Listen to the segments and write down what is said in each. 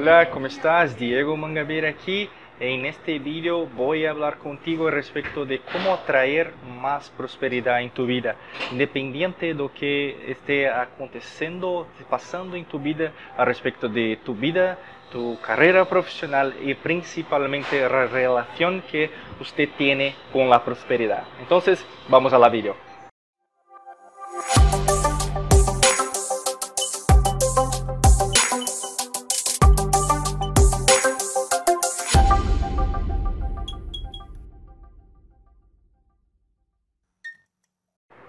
Hola, ¿cómo estás? Diego Mangabera aquí. En este video voy a hablar contigo respecto de cómo atraer más prosperidad en tu vida, independiente de lo que esté aconteciendo, pasando en tu vida, a respecto de tu vida, tu carrera profesional y principalmente la relación que usted tiene con la prosperidad. Entonces, vamos a la video.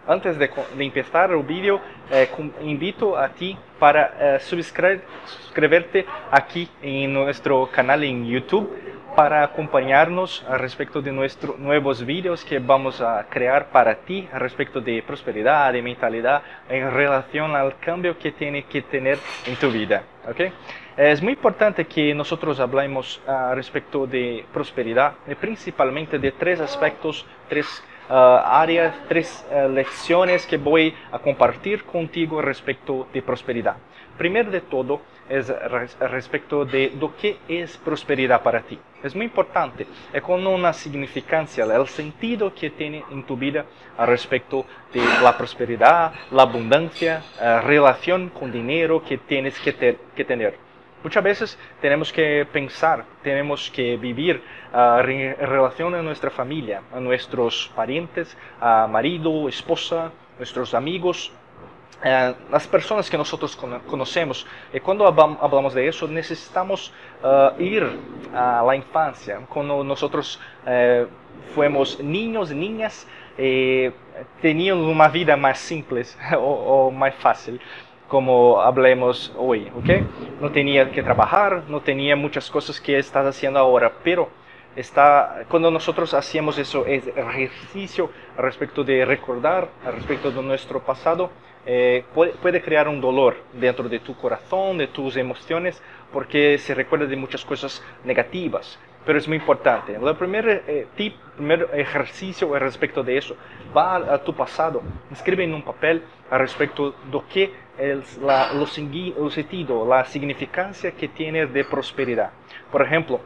Antes de, de empezar el vídeo, eh, invito a ti para eh, suscribirte aquí en nuestro canal en YouTube para acompañarnos respecto de nuestros nuevos vídeos que vamos a crear para ti respecto de prosperidad, de mentalidad en relación al cambio que tiene que tener en tu vida. ¿okay? Es muy importante que nosotros hablemos uh, respecto de prosperidad, principalmente de tres aspectos, tres áreas, tres uh, lecciones que voy a compartir contigo respecto de prosperidad. Primero de todo es res respecto de lo que es prosperidad para ti. Es muy importante, es con una significancia, el sentido que tiene en tu vida respecto de la prosperidad, la abundancia, uh, relación con dinero que tienes que tener. Muchas veces tenemos que pensar, tenemos que vivir uh, en relación a nuestra familia, a nuestros parientes, a marido, esposa, nuestros amigos, uh, las personas que nosotros conocemos. Y cuando hablamos de eso, necesitamos uh, ir a la infancia, cuando nosotros fuimos niños, niñas, eh, tenían una vida más simple o más fácil como hablemos hoy, ¿ok? No tenía que trabajar, no tenía muchas cosas que estás haciendo ahora, pero está, cuando nosotros hacemos eso, es ejercicio respecto de recordar, respecto de nuestro pasado, eh, puede, puede, crear un dolor dentro de tu corazón, de tus emociones, porque se recuerda de muchas cosas negativas pero es muy importante. El primer eh, tip, primer ejercicio respecto de eso, va a, a, tu pasado, escribe en un papel respecto de que la, lo sentido, la significancia que tiene de prosperidad. Por ejemplo,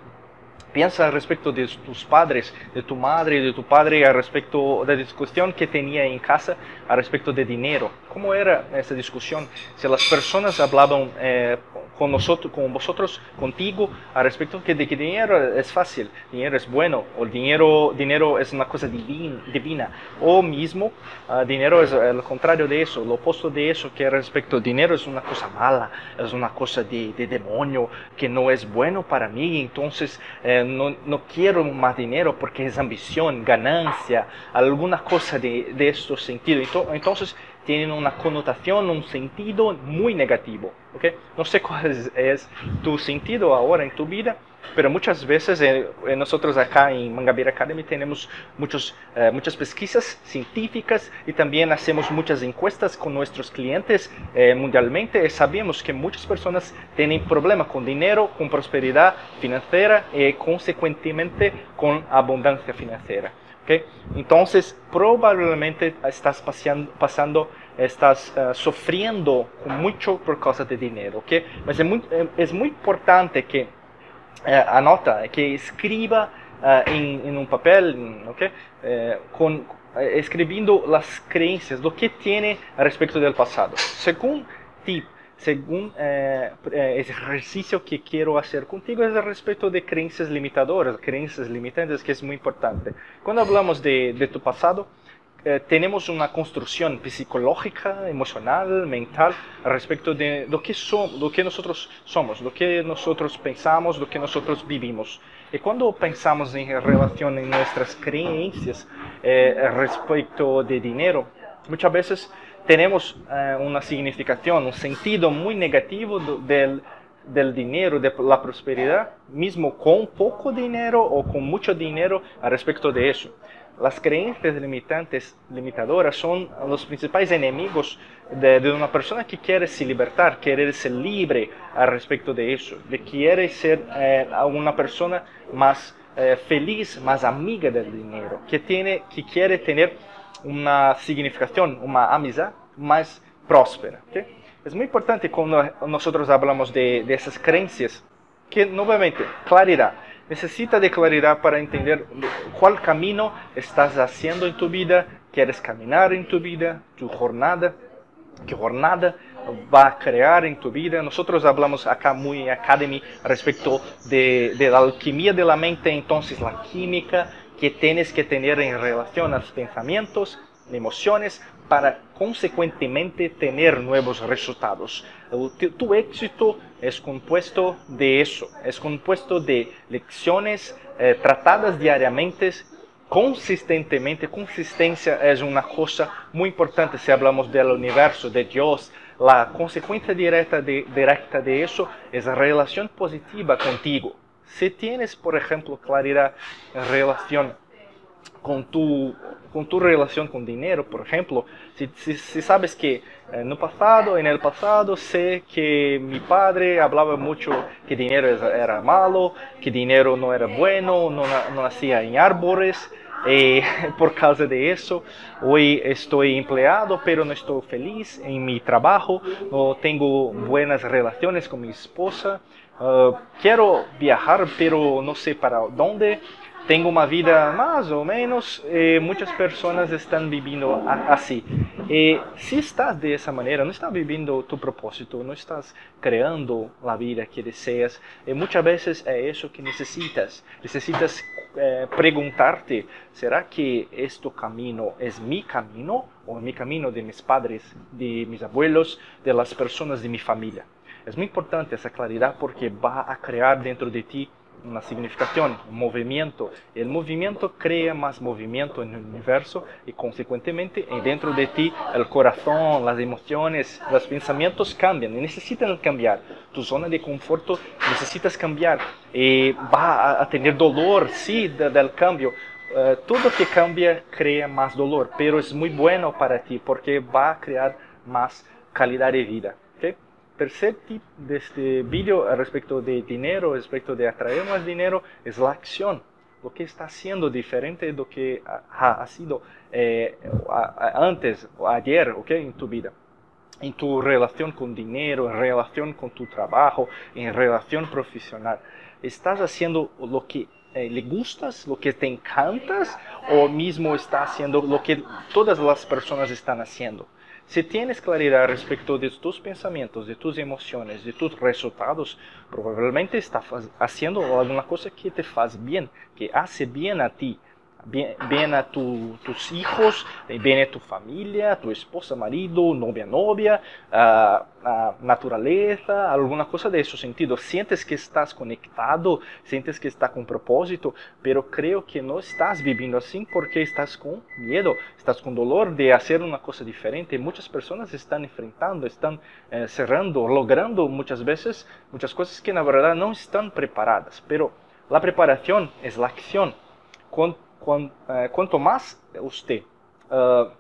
Piensa respecto de tus padres, de tu madre, de tu padre, a respecto de la discusión que tenía en casa a respecto de dinero. ¿Cómo era esa discusión? Si las personas hablaban eh, con nosotros, con vosotros, contigo, a respecto de que dinero es fácil, dinero es bueno, o dinero, dinero es una cosa divina, divina. o mismo uh, dinero es el contrario de eso, lo opuesto de eso, que respecto al dinero es una cosa mala, es una cosa de, de demonio, que no es bueno para mí, entonces eh, no, no, quiero más dinero porque es ambición, ganancia, alguna cosa de, de estos sentidos. Entonces, tienen una connotación, un sentido muy negativo. ¿okay? No sé cuál es, es, tu sentido ahora en tu vida, pero muchas veces eh, nosotros acá en Mangabir Academy tenemos muchos, eh, muchas pesquisas científicas y también hacemos muchas encuestas con nuestros clientes eh, mundialmente y sabemos que muchas personas tienen problemas con dinero, con prosperidad financiera y consecuentemente con abundancia financiera. ¿Okay? Entonces, probablemente estás paseando, pasando, estás uh, sufriendo mucho por causa de dinero, ¿okay? Mas es muy, es muy importante que uh, anota, que escriba uh, en, en, un papel, con, escribiendo las creencias, lo que tiene respecto del pasado. Según tip, según eh, eh, ejercicio que quiero hacer contigo es respecto de creencias limitadoras, creencias limitantes, que es muy importante. Cuando hablamos de, de tu pasado, eh, tenemos una construcción psicológica, emocional, mental, respecto de lo que, somos, lo que nosotros somos, lo que nosotros pensamos, lo que nosotros vivimos. Y cuando pensamos en relación a nuestras creencias eh, respecto de dinero, muchas veces tenemos uh, una significación, un sentido muy negativo do, del, del dinero, de la prosperidad, mismo con poco dinero o con mucho dinero a respecto de eso. Las creencias limitantes, limitadoras son los principales enemigos de, de, una persona que quiere se libertar, quiere ser libre al respecto de eso, de quiere ser eh, una persona más eh, feliz, más amiga del dinero, que, tiene, que quiere tener una significación, una amistad más próspera. ¿okay? Muy importante cuando nosotros hablamos de, de creencias que nuevamente, claridad. Necesita de claridad para entender cuál camino estás haciendo en tu vida, quieres caminar en tu vida, tu jornada, qué jornada va a crear en tu vida. Nosotros hablamos acá muy en Academy respecto de, de la alquimia de la mente, entonces la química que tienes que tener en relación a los pensamientos, emociones, para consecuentemente tener nuevos resultados. Tu, éxito es compuesto de eso, es compuesto de lecciones eh, tratadas diariamente, consistentemente. Consistencia es una cosa muy importante si hablamos del universo, de Dios. La consecuencia directa de, directa de eso es la relación positiva contigo. Si tienes, por ejemplo, claridad en relación con tu, con tu relación con dinero, por ejemplo, si, si, sabes que en el pasado, en el pasado sé que mi padre hablaba mucho que dinero era malo, que dinero no era bueno, no, no nacía en árboles, eh, por causa de eso, hoy estoy empleado, pero no estoy feliz en mi trabajo, no tengo buenas relaciones con mi esposa, uh, quiero viajar, pero no sé para dónde, tengo uma vida mais ou menos, muitas pessoas estão vivendo assim. E se estás de essa maneira, não estás vivendo tu propósito, não estás criando a vida que deseas, e muitas vezes é isso que necessitas. Necessitas eh, perguntar-te: será que este caminho é meu caminho ou é meu caminho de meus padres, de meus abuelos, de las pessoas de minha família? É muito importante essa claridade porque vai a criar dentro de ti una significación, un movimiento. El movimiento crea más movimiento en el universo y consecuentemente dentro de ti el corazón, las emociones, los pensamientos cambian y necesitan cambiar. Tu zona de confort necesitas cambiar. Y va a tener dolor, sí, del cambio. Uh, todo que cambia crea más dolor, pero es muy bueno para ti porque va a crear más calidad de vida. Tercer tip de este vídeo respecto de dinero, respecto de atraer más dinero, es la acción. Lo que está haciendo diferente de lo que ha, sido eh, antes o ayer okay, en tu vida. En tu relación con dinero, en relación con tu trabajo, en relación profesional. ¿Estás haciendo lo que eh, le gustas, lo que te encantas, o mismo estás haciendo lo que todas las personas están haciendo? Si tienes claridad respecto de tus pensamientos, de tus emociones, de tus resultados, probablemente estás haciendo alguna cosa que te hace bien, que hace bien a ti, bien, a tus hijos, bien a tu familia, tu esposa, marido, novia, novia, a, naturaleza, alguna cosa de ese sentido. Sientes que estás conectado, sientes que estás con propósito, pero creo que no estás viviendo así porque estás con miedo, estás con dolor de hacer una cosa diferente. Muchas personas están enfrentando, están eh, cerrando, logrando muchas veces muchas cosas que en verdad no están preparadas, pero la preparación es la acción. Eh, quanto mais você uh,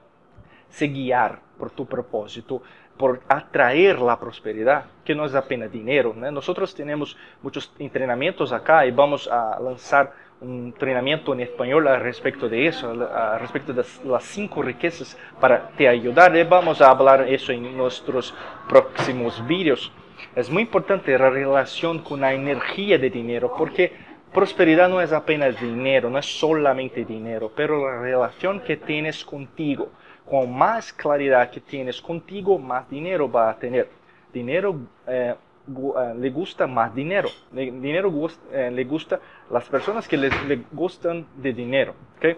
se guiar por tu propósito, por atrair a prosperidade, que não é apenas dinheiro, né? Nós temos muitos treinamentos acá e vamos a lançar um treinamento em espanhol a respeito de isso, a respeito das las cinco riquezas para te ajudar. E vamos a falar isso em nossos próximos vídeos. É muito importante a relação com a energia de dinheiro, porque Prosperidad no es apenas dinero, no es solamente dinero, pero la relación que tienes contigo. Con más claridad que tienes contigo, más dinero va a tener. Dinero eh, eh, le gusta más dinero. dinero eh, le gusta las personas que le gustan de dinero. ¿okay?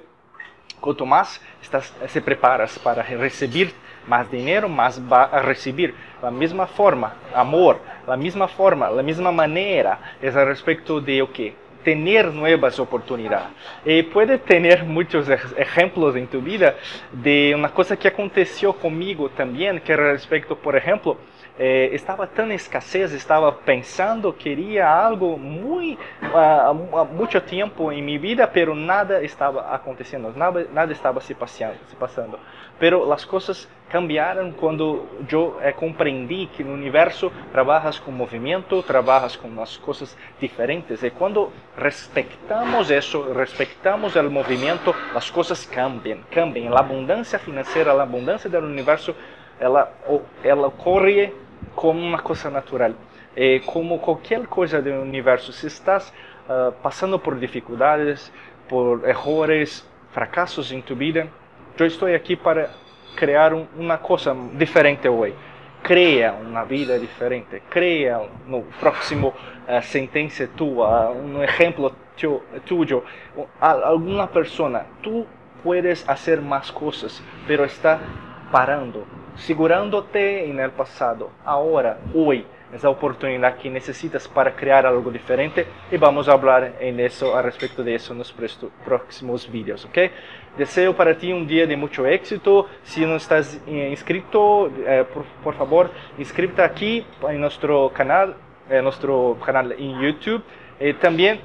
Cuanto más estás, se preparas para recibir más dinero, más va a recibir. La misma forma, amor, la misma forma, la misma manera es al respecto de o okay, tener nuevas oportunidades. Y puede tener muchos ejemplos en tu vida de una cosa que aconteció conmigo también, que respecto, por ejemplo, eh, estaba tan escasez, estaba pensando, quería algo muy, uh, mucho tiempo en mi vida, pero nada estaba aconteciendo, nada, nada estaba se, paseando, se pasando. Pero las cosas cambiaron cuando yo eh, comprendí que en el universo trabajas con movimiento, trabajas con las cosas diferentes. Y cuando respetamos eso, respetamos el movimiento, las cosas cambian, cambian. La abundancia financiera, la abundancia del universo, ela, ela ocorre como uma coisa natural. Como qualquer coisa do universo, se estás uh, passando por dificuldades, por errores, fracassos em tua vida, eu estou aqui para criar um, uma coisa diferente hoje. Crea uma vida diferente, crea no próximo uh, sentença tua, um exemplo tuyo, alguma pessoa, tu puedes fazer mais coisas, pero está parando, segurándote no passado. Agora, hoje, essa oportunidade que necessitas para criar algo diferente e vamos falar em isso a respeito disso nos próximos vídeos, ok? Desejo para ti um dia de muito êxito. Se não estás inscrito, eh, por, por, favor, inscríbete aqui em nosso canal, eh, nosso canal em YouTube. E também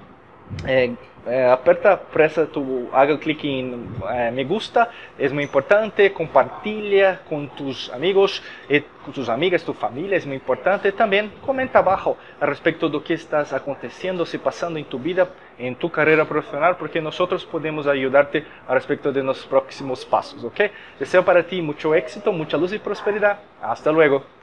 eh, eh, aperta, pressa tu, haga clic em eh, me gusta, é muito importante, compartilha com tus amigos, e com tus amigas, tu família, é muito importante. Também comenta abaixo a respeito do que estás acontecendo, se passando em tu vida, em tu carreira profissional, porque nós podemos ajudar-te a respeito de nossos próximos passos, ok? Desejo para ti muito éxito, muita luz e prosperidade. Hasta luego.